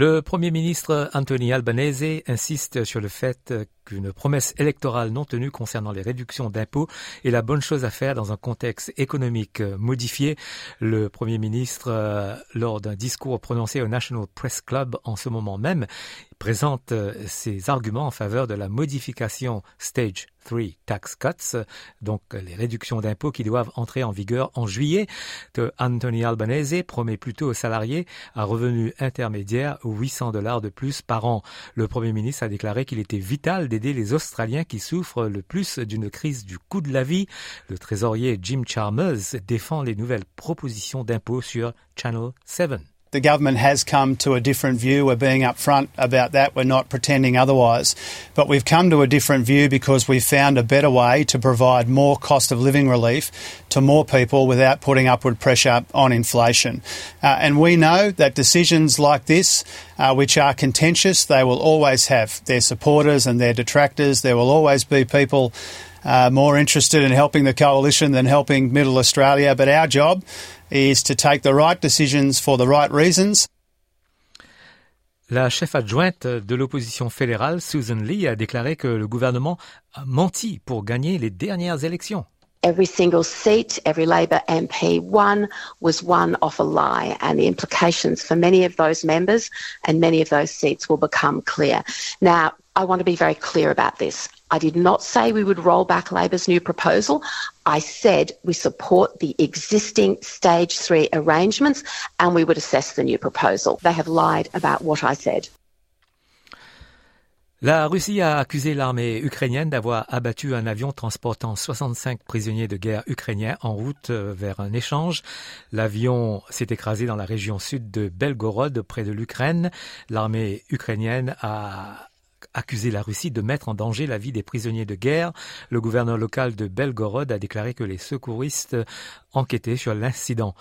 Le Premier ministre Anthony Albanese insiste sur le fait qu'une promesse électorale non tenue concernant les réductions d'impôts est la bonne chose à faire dans un contexte économique modifié. Le Premier ministre, lors d'un discours prononcé au National Press Club en ce moment même, présente ses arguments en faveur de la modification Stage 3 Tax Cuts, donc les réductions d'impôts qui doivent entrer en vigueur en juillet, Anthony Albanese promet plutôt aux salariés à revenus intermédiaires 800 dollars de plus par an. Le Premier ministre a déclaré qu'il était vital d'aider les Australiens qui souffrent le plus d'une crise du coût de la vie. Le trésorier Jim Chalmers défend les nouvelles propositions d'impôts sur Channel 7. The government has come to a different view. We're being upfront about that. We're not pretending otherwise. But we've come to a different view because we've found a better way to provide more cost of living relief to more people without putting upward pressure on inflation. Uh, and we know that decisions like this, uh, which are contentious, they will always have their supporters and their detractors. There will always be people uh, more interested in helping the coalition than helping Middle Australia. But our job is to take the right decisions for the right reasons. La chef adjointe de l'opposition fédérale, Susan Lee, a déclaré que le gouvernement a menti pour gagner les dernières élections. Every single seat, every Labor MP won was won off a lie, and the implications for many of those members and many of those seats will become clear. Now, I want to be very clear about this. I did not say we would roll back Labor's new proposal. I said we support the existing stage three arrangements and we would assess the new proposal. They have lied about what I said. La Russie a accusé l'armée ukrainienne d'avoir abattu un avion transportant 65 prisonniers de guerre ukrainiens en route vers un échange. L'avion s'est écrasé dans la région sud de Belgorod, près de l'Ukraine. L'armée ukrainienne a accusé la Russie de mettre en danger la vie des prisonniers de guerre. Le gouverneur local de Belgorod a déclaré que les secouristes enquêtaient sur l'incident.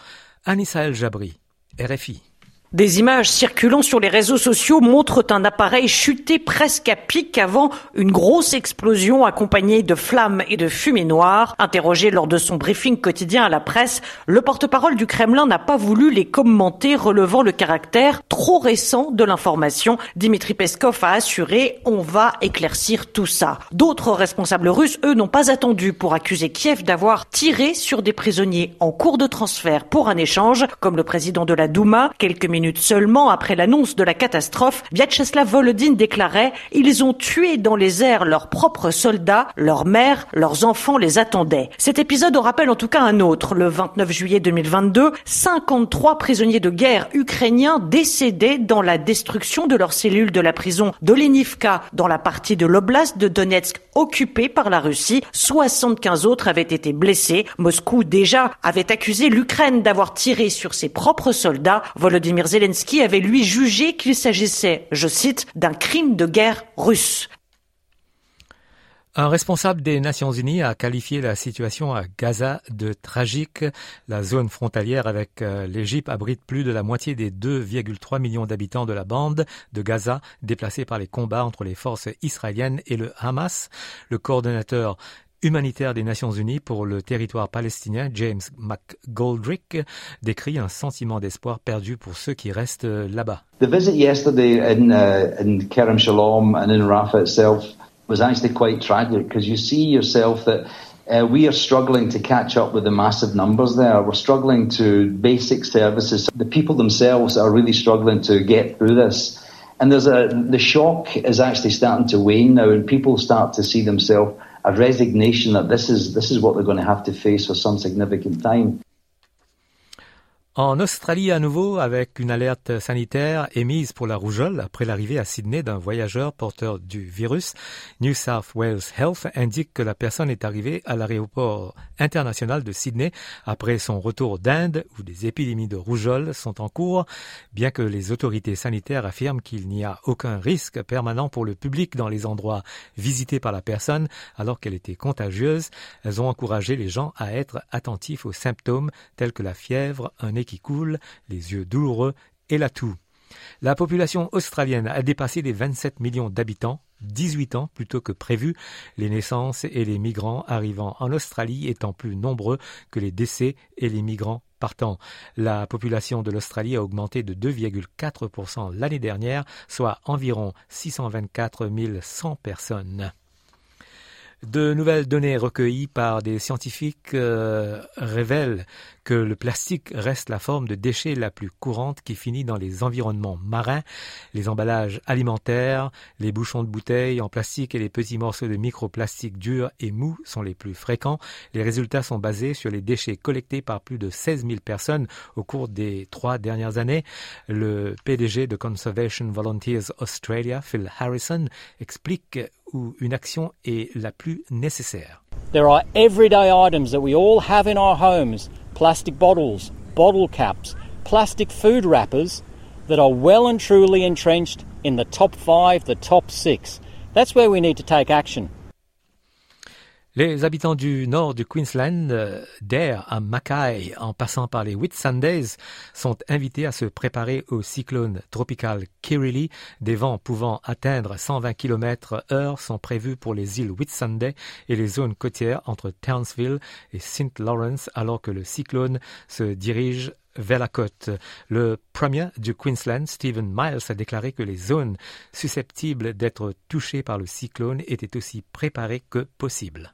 Anissa El Jabri, RFI. Des images circulant sur les réseaux sociaux montrent un appareil chuté presque à pic avant une grosse explosion accompagnée de flammes et de fumée noire. Interrogé lors de son briefing quotidien à la presse, le porte-parole du Kremlin n'a pas voulu les commenter, relevant le caractère trop récent de l'information. Dimitri Peskov a assuré on va éclaircir tout ça. D'autres responsables russes, eux, n'ont pas attendu pour accuser Kiev d'avoir tiré sur des prisonniers en cours de transfert pour un échange, comme le président de la Douma. Quelques minutes seulement après l'annonce de la catastrophe, Vyacheslav Volodin déclarait « Ils ont tué dans les airs leurs propres soldats, leurs mères, leurs enfants les attendaient ». Cet épisode en rappelle en tout cas un autre. Le 29 juillet 2022, 53 prisonniers de guerre ukrainiens décédaient dans la destruction de leurs cellules de la prison d'Olenivka dans la partie de l'oblast de Donetsk occupée par la Russie. 75 autres avaient été blessés. Moscou déjà avait accusé l'Ukraine d'avoir tiré sur ses propres soldats. Volodymyr Zelensky avait lui jugé qu'il s'agissait, je cite, d'un crime de guerre russe. Un responsable des Nations Unies a qualifié la situation à Gaza de tragique. La zone frontalière avec l'Égypte abrite plus de la moitié des 2,3 millions d'habitants de la bande de Gaza déplacés par les combats entre les forces israéliennes et le Hamas. Le coordonnateur humanitaire des Nations Unies pour le territoire palestinien, James McGoldrick, décrit un sentiment d'espoir perdu pour ceux qui restent là-bas. Was actually quite tragic because you see yourself that uh, we are struggling to catch up with the massive numbers there. We're struggling to basic services. The people themselves are really struggling to get through this. And there's a, the shock is actually starting to wane now and people start to see themselves a resignation that this is this is what they're going to have to face for some significant time. En Australie à nouveau, avec une alerte sanitaire émise pour la rougeole après l'arrivée à Sydney d'un voyageur porteur du virus, New South Wales Health indique que la personne est arrivée à l'aéroport international de Sydney après son retour d'Inde où des épidémies de rougeole sont en cours, bien que les autorités sanitaires affirment qu'il n'y a aucun risque permanent pour le public dans les endroits visités par la personne alors qu'elle était contagieuse. Elles ont encouragé les gens à être attentifs aux symptômes tels que la fièvre, un qui coule, les yeux douloureux et la toux. La population australienne a dépassé les 27 millions d'habitants, 18 ans plutôt que prévu, les naissances et les migrants arrivant en Australie étant plus nombreux que les décès et les migrants partant. La population de l'Australie a augmenté de 2,4% l'année dernière, soit environ 624 100 personnes. De nouvelles données recueillies par des scientifiques euh, révèlent que le plastique reste la forme de déchet la plus courante qui finit dans les environnements marins. Les emballages alimentaires, les bouchons de bouteilles en plastique et les petits morceaux de microplastique durs et mous sont les plus fréquents. Les résultats sont basés sur les déchets collectés par plus de 16 000 personnes au cours des trois dernières années. Le PDG de Conservation Volunteers Australia, Phil Harrison, explique une action est la plus nécessaire. There are everyday items that we all have in our homes plastic bottles, bottle caps, plastic food wrappers that are well and truly entrenched in the top five, the top six. That's where we need to take action. Les habitants du nord du Queensland, euh, d'Air à Mackay, en passant par les Whitsundays, sont invités à se préparer au cyclone tropical Kirrily. Des vents pouvant atteindre 120 km heure sont prévus pour les îles Whitsunday et les zones côtières entre Townsville et St. Lawrence, alors que le cyclone se dirige vers la côte. Le premier du Queensland, Stephen Miles, a déclaré que les zones susceptibles d'être touchées par le cyclone étaient aussi préparées que possible.